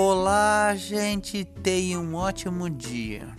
Olá, gente, tenha um ótimo dia.